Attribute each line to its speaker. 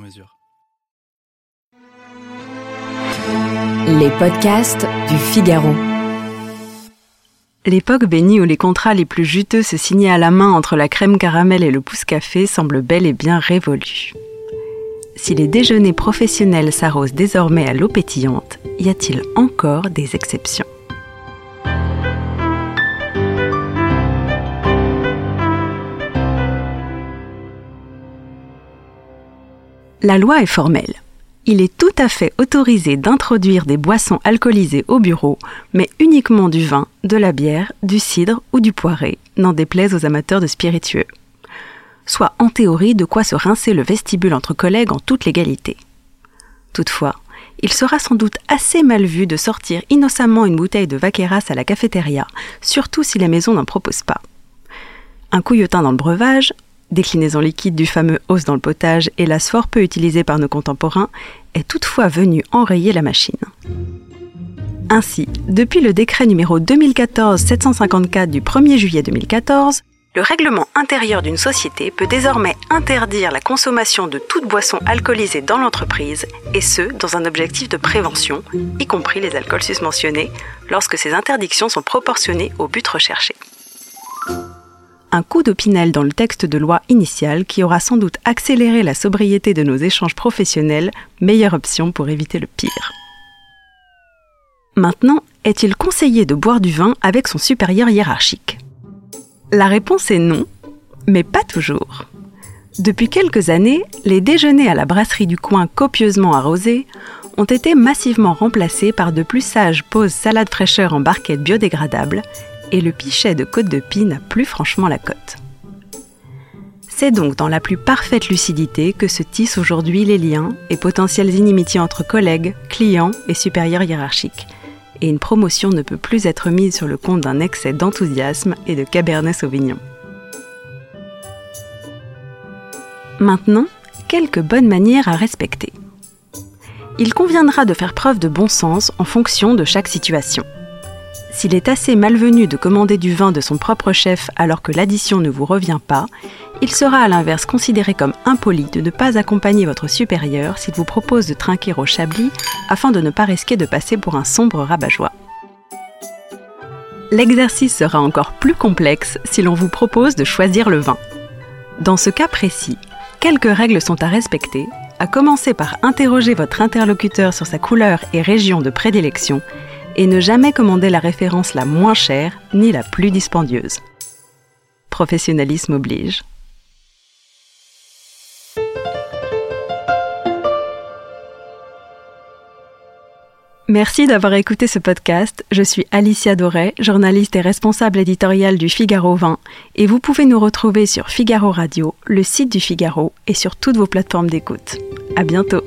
Speaker 1: mesure.
Speaker 2: Les podcasts du Figaro.
Speaker 3: L'époque bénie où les contrats les plus juteux se signaient à la main entre la crème caramel et le pouce café semble bel et bien révolue. Si les déjeuners professionnels s'arrosent désormais à l'eau pétillante, y a-t-il encore des exceptions? La loi est formelle. Il est tout à fait autorisé d'introduire des boissons alcoolisées au bureau, mais uniquement du vin, de la bière, du cidre ou du poiré, n'en déplaise aux amateurs de spiritueux. Soit en théorie de quoi se rincer le vestibule entre collègues en toute légalité. Toutefois, il sera sans doute assez mal vu de sortir innocemment une bouteille de vaqueras à la cafétéria, surtout si la maison n'en propose pas. Un couillotin dans le breuvage, déclinaison liquide du fameux os dans le potage, hélas fort peu utilisé par nos contemporains, est toutefois venu enrayer la machine. Ainsi, depuis le décret numéro 2014-754 du 1er juillet 2014, le règlement intérieur d'une société peut désormais interdire la consommation de toute boisson alcoolisée dans l'entreprise, et ce, dans un objectif de prévention, y compris les alcools susmentionnés, lorsque ces interdictions sont proportionnées au but recherché un coup d'opinel dans le texte de loi initial qui aura sans doute accéléré la sobriété de nos échanges professionnels, meilleure option pour éviter le pire. Maintenant, est-il conseillé de boire du vin avec son supérieur hiérarchique? La réponse est non, mais pas toujours. Depuis quelques années, les déjeuners à la brasserie du coin copieusement arrosés ont été massivement remplacés par de plus sages pauses salade fraîcheur en barquette biodégradable et le pichet de côte de pie n'a plus franchement la cote. C'est donc dans la plus parfaite lucidité que se tissent aujourd'hui les liens et potentielles inimitiés entre collègues, clients et supérieurs hiérarchiques. Et une promotion ne peut plus être mise sur le compte d'un excès d'enthousiasme et de Cabernet Sauvignon. Maintenant, quelques bonnes manières à respecter. Il conviendra de faire preuve de bon sens en fonction de chaque situation. S'il est assez malvenu de commander du vin de son propre chef alors que l'addition ne vous revient pas, il sera à l'inverse considéré comme impoli de ne pas accompagner votre supérieur s'il vous propose de trinquer au chablis afin de ne pas risquer de passer pour un sombre rabat-joie. L'exercice sera encore plus complexe si l'on vous propose de choisir le vin. Dans ce cas précis, quelques règles sont à respecter, à commencer par interroger votre interlocuteur sur sa couleur et région de prédilection et ne jamais commander la référence la moins chère ni la plus dispendieuse. Professionnalisme oblige. Merci d'avoir écouté ce podcast. Je suis Alicia Doré, journaliste et responsable éditoriale du Figaro 20, et vous pouvez nous retrouver sur Figaro Radio, le site du Figaro et sur toutes vos plateformes d'écoute. À bientôt.